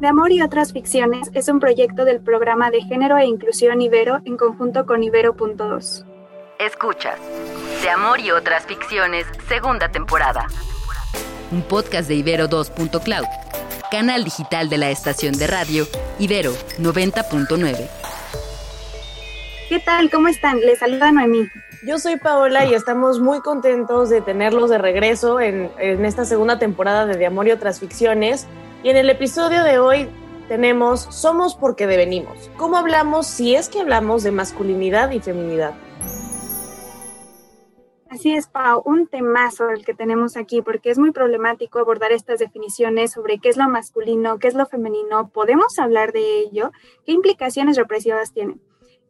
De Amor y otras ficciones es un proyecto del programa de género e inclusión Ibero en conjunto con Ibero.2. Escuchas De Amor y otras ficciones, segunda temporada. Un podcast de Ibero 2.cloud, canal digital de la estación de radio Ibero 90.9. ¿Qué tal? ¿Cómo están? Les saluda Noemí. Yo soy Paola y estamos muy contentos de tenerlos de regreso en, en esta segunda temporada de De Amor y otras ficciones. Y en el episodio de hoy tenemos Somos porque devenimos. ¿Cómo hablamos si es que hablamos de masculinidad y feminidad? Así es, Pau, un temazo el que tenemos aquí, porque es muy problemático abordar estas definiciones sobre qué es lo masculino, qué es lo femenino. ¿Podemos hablar de ello? ¿Qué implicaciones represivas tienen?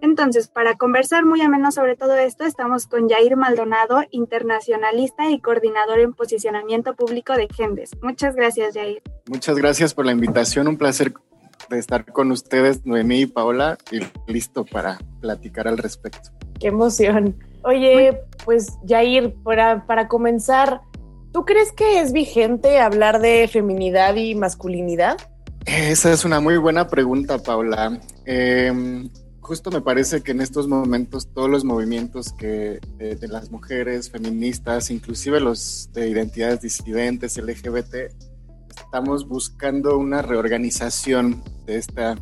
Entonces, para conversar muy ameno sobre todo esto, estamos con Jair Maldonado, internacionalista y coordinador en posicionamiento público de Gendes. Muchas gracias, Jair. Muchas gracias por la invitación. Un placer de estar con ustedes, Noemí y Paola, y listo para platicar al respecto. Qué emoción. Oye, pues Jair, para, para comenzar, ¿tú crees que es vigente hablar de feminidad y masculinidad? Esa es una muy buena pregunta, Paula. Eh, justo me parece que en estos momentos todos los movimientos que de, las mujeres feministas, inclusive los de identidades disidentes, LGBT, estamos buscando una reorganización de estas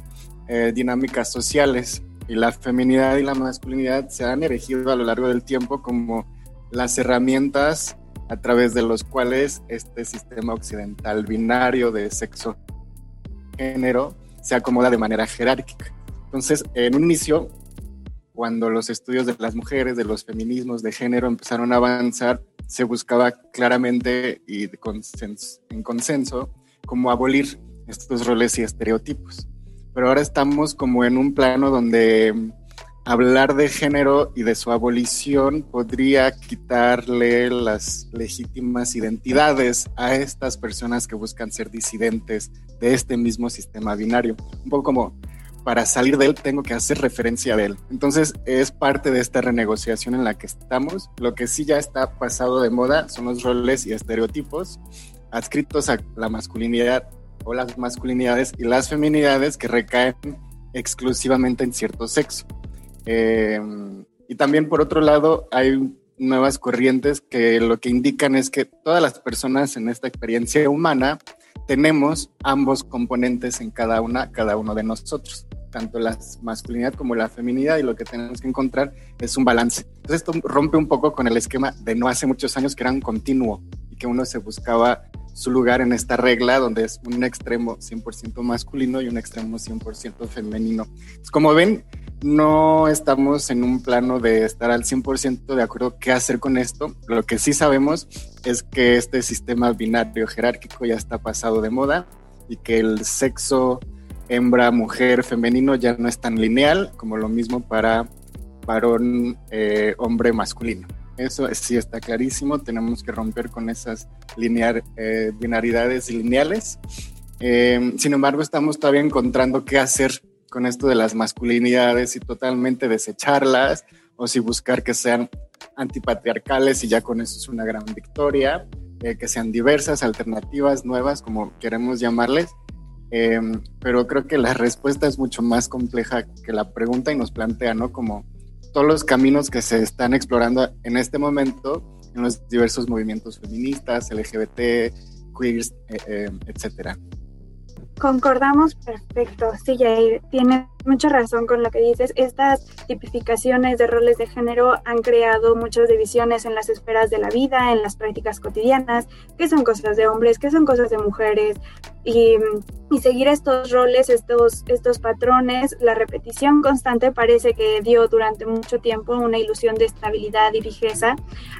eh, dinámicas sociales y la feminidad y la masculinidad se han erigido a lo largo del tiempo como las herramientas a través de los cuales este sistema occidental binario de sexo género se acomoda de manera jerárquica. Entonces, en un inicio, cuando los estudios de las mujeres, de los feminismos de género empezaron a avanzar, se buscaba claramente y en consenso cómo abolir estos roles y estereotipos. Pero ahora estamos como en un plano donde hablar de género y de su abolición podría quitarle las legítimas identidades a estas personas que buscan ser disidentes de este mismo sistema binario. Un poco como para salir de él tengo que hacer referencia de él. Entonces es parte de esta renegociación en la que estamos. Lo que sí ya está pasado de moda son los roles y estereotipos adscritos a la masculinidad o las masculinidades y las feminidades que recaen exclusivamente en cierto sexo. Em, y también por otro lado hay nuevas corrientes que lo que indican es que todas las personas en esta experiencia humana tenemos ambos componentes en cada una, cada uno de nosotros, tanto la masculinidad como la feminidad, y lo que tenemos que encontrar es un balance. Entonces esto rompe un poco con el esquema de no hace muchos años que era un continuo y que uno se buscaba su lugar en esta regla donde es un extremo 100% masculino y un extremo 100% femenino. como ven, no estamos en un plano de estar al 100% de acuerdo qué hacer con esto. Lo que sí sabemos es que este sistema binario jerárquico ya está pasado de moda y que el sexo hembra, mujer, femenino ya no es tan lineal como lo mismo para varón, eh, hombre, masculino. Eso sí está clarísimo, tenemos que romper con esas linear, eh, binaridades lineales. Eh, sin embargo, estamos todavía encontrando qué hacer con esto de las masculinidades y totalmente desecharlas o si buscar que sean antipatriarcales y ya con eso es una gran victoria, eh, que sean diversas, alternativas, nuevas, como queremos llamarles. Em, pero creo que la respuesta es mucho más compleja que la pregunta y nos plantea, ¿no? Como todos los caminos que se están explorando en este momento en los diversos movimientos feministas, LGBT, queers, eh, eh, etcétera. Concordamos perfecto. Sí, Jair, tienes mucha razón con lo que dices. Estas tipificaciones de roles de género han creado muchas divisiones en las esferas de la vida, en las prácticas cotidianas, qué son cosas de hombres, qué son cosas de mujeres. Y, y seguir estos roles, estos, estos patrones, la repetición constante parece que dio durante mucho tiempo una ilusión de estabilidad y fijeza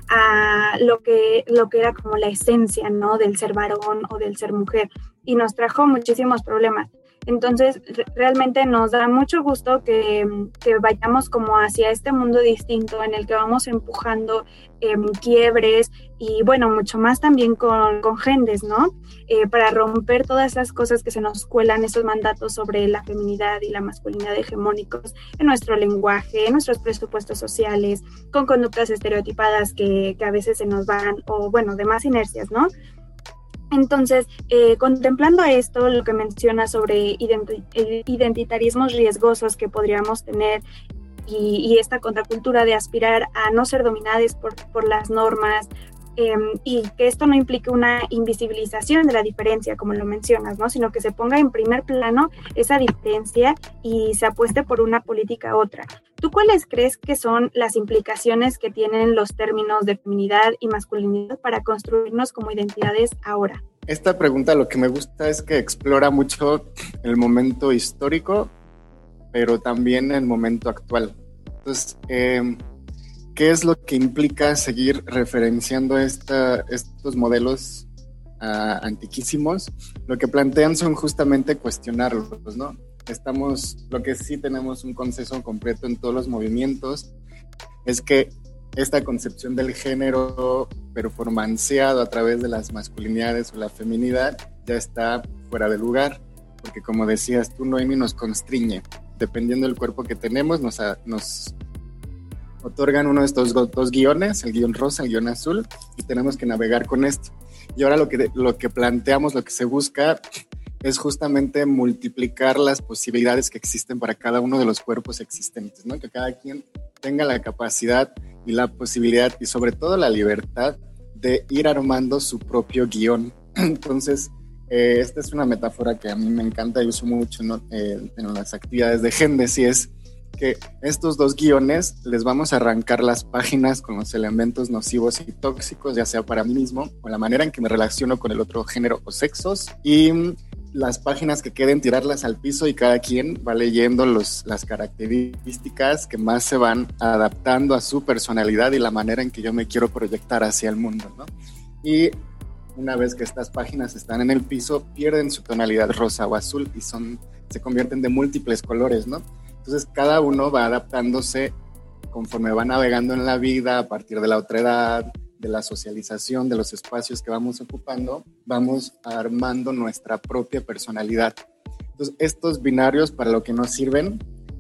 a lo que, lo que era como la esencia ¿no? del ser varón o del ser mujer y nos trajo muchísimos problemas. Entonces, realmente nos da mucho gusto que, que, vayamos como hacia este mundo distinto en el que vamos empujando eh, quiebres y, bueno, mucho más también con, con gendes, ¿no? Eh, para romper todas esas cosas que se nos cuelan, esos mandatos sobre la feminidad y la masculinidad hegemónicos en nuestro lenguaje, en nuestros presupuestos sociales, con conductas estereotipadas que, que a veces se nos van, o, bueno, demás inercias, ¿no? Entonces, eh, contemplando esto, lo que menciona sobre identitarismos riesgosos que podríamos tener y, esta contracultura de aspirar a no ser dominadas por, por las normas, Em, y que esto no implique una invisibilización de la diferencia, como lo mencionas, ¿no? sino que se ponga en primer plano esa diferencia y se apueste por una política u otra. ¿Tú cuáles crees que son las implicaciones que tienen los términos de feminidad y masculinidad para construirnos como identidades ahora? Esta pregunta lo que me gusta es que explora mucho el momento histórico, pero también el momento actual. Entonces, eh, ¿Qué es lo que implica seguir referenciando estos modelos ah, antiquísimos? Lo que plantean son justamente cuestionarlos, ¿no? Estamos, lo que sí tenemos un consenso completo en todos los movimientos es que esta concepción del género performanceado a través de las masculinidades o la feminidad ya está fuera de lugar, porque como decías tú, Noemi, nos constriñe. Dependiendo del cuerpo que tenemos, nos, nos otorgan uno de estos dos guiones, el guion rosa, el guion azul, y tenemos que navegar con esto. Y ahora lo que, lo que planteamos, lo que se busca es justamente multiplicar las posibilidades que existen para cada uno de los cuerpos existentes, ¿no? Que cada quien tenga la capacidad y la posibilidad y sobre todo la libertad de ir armando su propio guion. Entonces, eh, esta es una metáfora que a mí me encanta y uso mucho eh, en las actividades de Gendes y es estos dos guiones les vamos a arrancar las páginas con los elementos nocivos y tóxicos, ya sea para mí mismo o la manera en que me relaciono con el otro género o sexos. Y las páginas que queden tirarlas al piso y cada quien va leyendo los, las características que más se van adaptando a su personalidad y la manera en que yo me quiero proyectar hacia el mundo, ¿no? Y una vez que estas páginas están en el piso, pierden su tonalidad rosa o azul y son, se convierten de múltiples colores, ¿no? Entonces cada uno va adaptándose conforme va navegando en la vida a partir de la otra edad, de la socialización, de los espacios que vamos ocupando, vamos armando nuestra propia personalidad. Entonces estos binarios para lo que nos sirven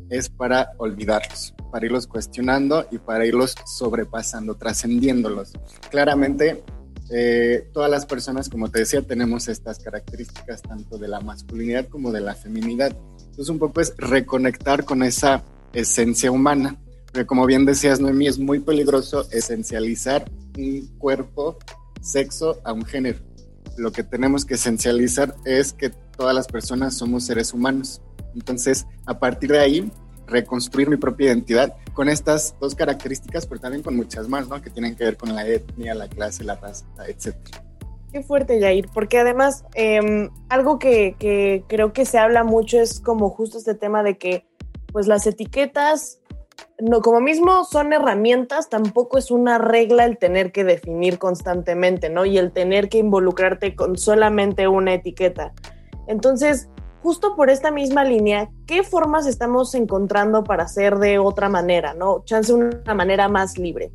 es para olvidarlos, para irlos cuestionando y para irlos sobrepasando, trascendiéndolos. Claramente, eh, todas las personas, como te decía, tenemos estas características tanto de la masculinidad como de la feminidad. Entonces un poco es reconectar con esa esencia humana. Porque como bien decías, Noemí, es muy peligroso esencializar un cuerpo, sexo a un género. Lo que tenemos que esencializar es que todas las personas somos seres humanos. Entonces, a partir de ahí, reconstruir mi propia identidad con estas dos características, pero también con muchas más, ¿no? Que tienen que ver con la etnia, la clase, la raza, etcétera. Qué fuerte, Jair, porque además em, algo que, creo que se habla mucho es como justo este tema de que pues las etiquetas, no, como mismo son herramientas, tampoco es una regla el tener que definir constantemente, ¿no? Y el tener que involucrarte con solamente una etiqueta. Entonces, justo por esta misma línea, ¿qué formas estamos encontrando para hacer de otra manera, ¿no? Chance una manera más libre.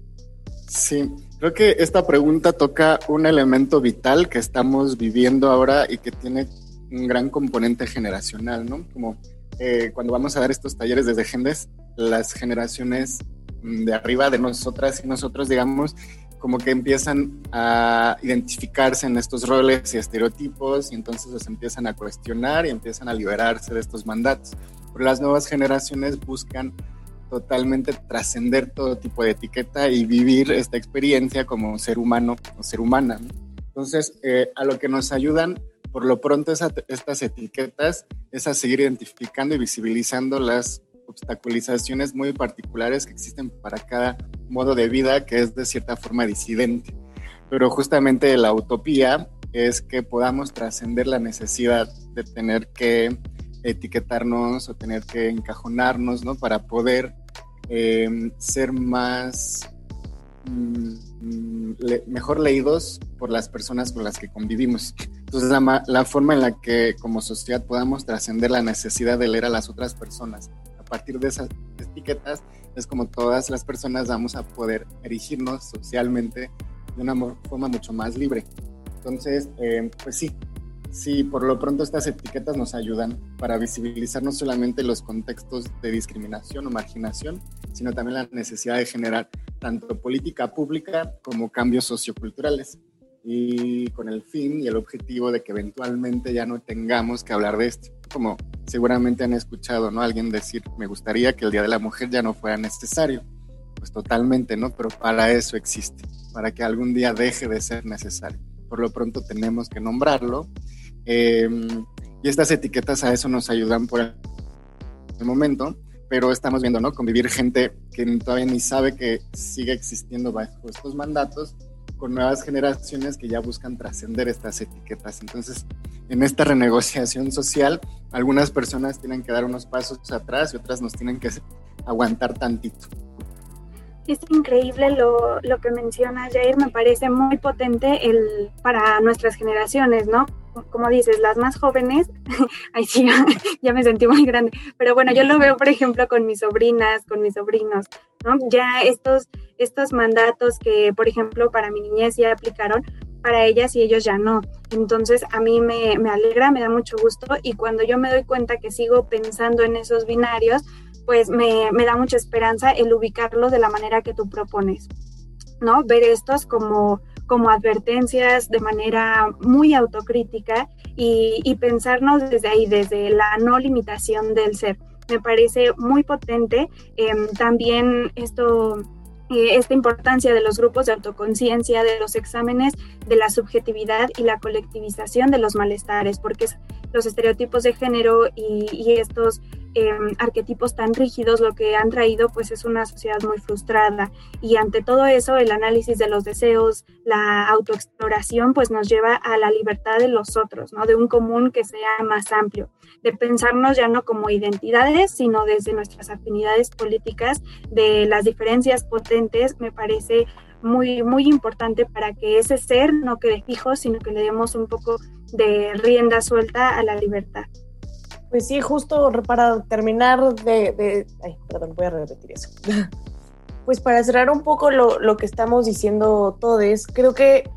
Sí, Creo que esta pregunta toca un elemento vital que estamos viviendo ahora y que tiene un gran componente generacional, ¿no? Como eh, cuando vamos a dar estos talleres desde Gendes, las generaciones de arriba de nosotras y nosotros, digamos, como que empiezan a identificarse en estos roles y estereotipos y entonces los empiezan a cuestionar y empiezan a liberarse de estos mandatos. Pero las nuevas generaciones buscan totalmente trascender todo tipo de etiqueta y vivir esta experiencia como ser humano o ser humana. Entonces, eh, a lo que nos ayudan por lo pronto estas etiquetas es a seguir identificando y visibilizando las obstaculizaciones muy particulares que existen para cada modo de vida que es de cierta forma disidente. Pero justamente la utopía es que podamos trascender la necesidad de tener que etiquetarnos o tener que encajonarnos, ¿no? Para poder em, ser más, mm, mejor leídos por las personas con las que convivimos. Entonces, la, la forma en la que como sociedad podamos trascender la necesidad de leer a las otras personas a partir de esas etiquetas es como todas las personas vamos a poder erigirnos socialmente de una forma mucho más libre. Entonces, em, pues sí, Sí, por lo pronto estas etiquetas nos ayudan para visibilizar no solamente los contextos de discriminación o marginación, sino también la necesidad de generar tanto política pública como cambios socioculturales. y con el fin y el objetivo de que eventualmente ya no tengamos que hablar de esto. Como seguramente han escuchado, ¿no? Alguien decir, me gustaría que el Día de la Mujer ya no fuera necesario. Pues totalmente, ¿no? Pero para eso existe, para que algún día deje de ser necesario. Por lo pronto tenemos que nombrarlo. Em, y estas etiquetas a eso nos ayudan por el momento, pero estamos viendo, ¿no? Convivir gente que todavía ni sabe que sigue existiendo bajo estos mandatos con nuevas generaciones que ya buscan trascender estas etiquetas. Entonces, en esta renegociación social, algunas personas tienen que dar unos pasos atrás y otras nos tienen que aguantar tantito. Es increíble lo, lo que menciona Jair, me parece muy potente el, para nuestras generaciones, ¿no? como dices, las más jóvenes, ahí sí, ya me sentí muy grande, pero bueno, yo lo veo, por ejemplo, con mis sobrinas, con mis sobrinos, ¿no? Ya estos, estos mandatos que, por ejemplo, para mi niñez ya aplicaron, para ellas y ellos ya no. Entonces a mí me, me alegra, me da mucho gusto y cuando yo me doy cuenta que sigo pensando en esos binarios, pues me, me da mucha esperanza el ubicarlos de la manera que tú propones, ¿no? Ver estos como como advertencias de manera muy autocrítica y, pensarnos desde ahí, desde la no limitación del ser. Me parece muy potente. Em, también esto eh, esta importancia de los grupos de autoconciencia, de los exámenes, de la subjetividad y la colectivización de los malestares, porque los estereotipos de género y, y estos Em, arquetipos tan rígidos lo que han traído pues es una sociedad muy frustrada y ante todo eso el análisis de los deseos, la autoexploración pues nos lleva a la libertad de los otros, ¿no? De un común que sea más amplio, de pensarnos ya no como identidades, sino desde nuestras afinidades políticas, de las diferencias potentes, me parece muy, muy importante para que ese ser no quede fijo, sino que le demos un poco de rienda suelta a la libertad. Pues sí, justo para terminar de, Ay, perdón, voy a repetir eso. pues para cerrar un poco lo, que estamos diciendo todos, creo que,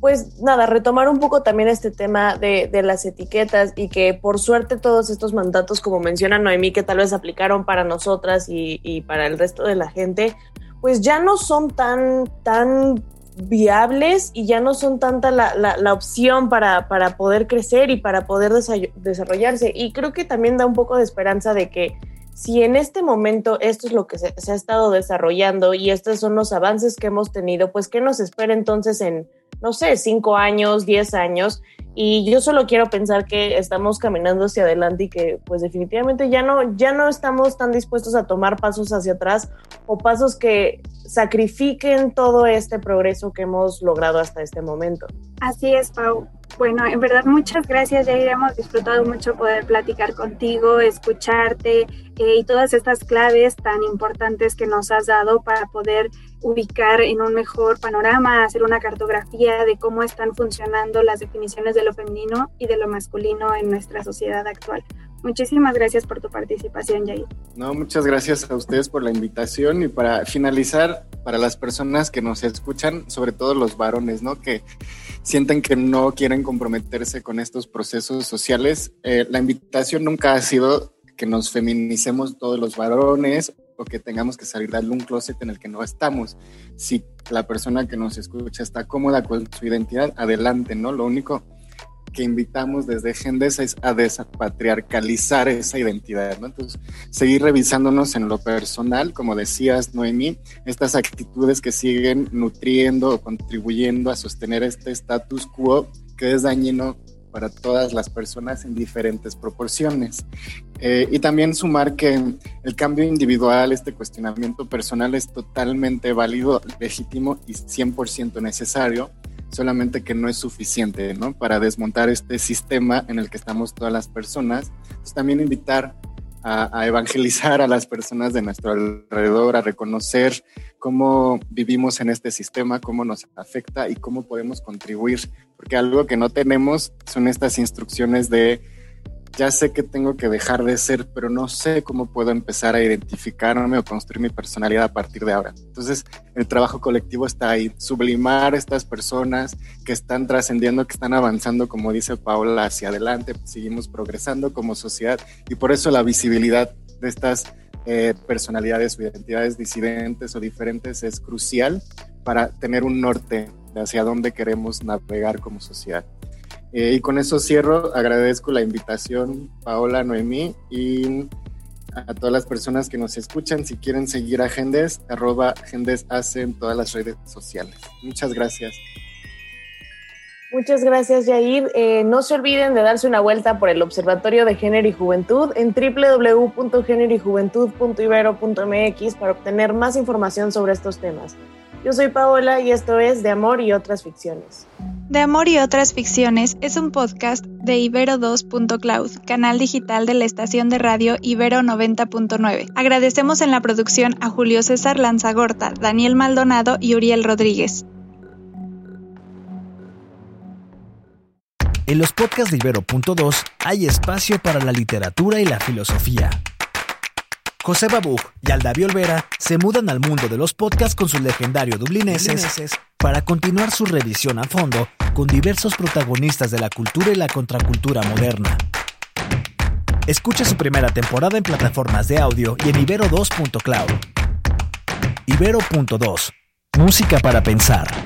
pues nada, retomar un poco también este tema de, las etiquetas y que por suerte todos estos mandatos, como menciona Noemí, que tal vez aplicaron para nosotras y, y para el resto de la gente, pues ya no son tan, tan viables y ya no son tanta la, la, opción para, para, poder crecer y para poder desarrollarse. Y creo que también da un poco de esperanza de que si en este momento esto es lo que se, se, ha estado desarrollando y estos son los avances que hemos tenido, pues ¿qué nos espera entonces en, no sé, cinco años, diez años? Y yo solo quiero pensar que estamos caminando hacia adelante y que pues definitivamente ya no, ya no estamos tan dispuestos a tomar pasos hacia atrás o pasos que sacrifiquen todo este progreso que hemos logrado hasta este momento. Así es, Pau. Bueno, en verdad muchas gracias, ya hemos disfrutado mucho poder platicar contigo, escucharte eh, y todas estas claves tan importantes que nos has dado para poder ubicar en un mejor panorama, hacer una cartografía de cómo están funcionando las definiciones de lo femenino y de lo masculino en nuestra sociedad actual. Muchísimas gracias por tu participación, Jair. No, muchas gracias a ustedes por la invitación y para finalizar, para las personas que nos escuchan, sobre todo los varones, ¿no? Que sienten que no quieren comprometerse con estos procesos sociales. Eh, la invitación nunca ha sido que nos feminicemos todos los varones o que tengamos que salir de un closet en el que no estamos. Si la persona que nos escucha está cómoda con su identidad, adelante, ¿no? Lo único que invitamos desde Gendesa es a desapatriarcalizar esa identidad, ¿no? Entonces, seguir revisándonos en lo personal, como decías, Noemí, estas actitudes que siguen nutriendo o contribuyendo a sostener este status quo que es dañino para todas las personas en diferentes proporciones. Eh, y también sumar que el cambio individual, este cuestionamiento personal es totalmente válido, legítimo y 100% necesario, solamente que no es suficiente ¿no? para desmontar este sistema en el que estamos todas las personas. Pues también invitar a, evangelizar a las personas de nuestro alrededor, a reconocer cómo vivimos en este sistema, cómo nos afecta y cómo podemos contribuir, porque algo que no tenemos son estas instrucciones de ya sé que tengo que dejar de ser, pero no sé cómo puedo empezar a identificarme o construir mi personalidad a partir de ahora. Entonces, el trabajo colectivo está ahí, sublimar estas personas que están trascendiendo, que están avanzando, como dice Paula, hacia adelante, seguimos progresando como sociedad y por eso la visibilidad de estas eh, personalidades o identidades disidentes o diferentes es crucial para tener un norte hacia dónde queremos navegar como sociedad. Eh, y con eso cierro, agradezco la invitación, Paola, Noemí, y a todas las personas que nos escuchan. Si quieren seguir a Gendes, arroba Gendes hace en todas las redes sociales. Muchas gracias. Muchas gracias, Yair. Eh, no se olviden de darse una vuelta por el Observatorio de Género y Juventud en www.géneroyjuventud.ibero.mx para obtener más información sobre estos temas. Yo soy Paola y esto es De Amor y otras ficciones. De Amor y otras ficciones es un podcast de Ibero2.cloud, canal digital de la estación de radio Ibero 90.9. Agradecemos en la producción a Julio César Lanzagorta, Daniel Maldonado y Uriel Rodríguez. En los podcasts de Ibero.2 hay espacio para la literatura y la filosofía. José Babú y Aldavi Olvera se mudan al mundo de los podcasts con sus legendarios dublineses para continuar su revisión a fondo con diversos protagonistas de la cultura y la contracultura moderna. Escucha su primera temporada en plataformas de audio y en ibero2.cloud. Ibero.2. Música para pensar.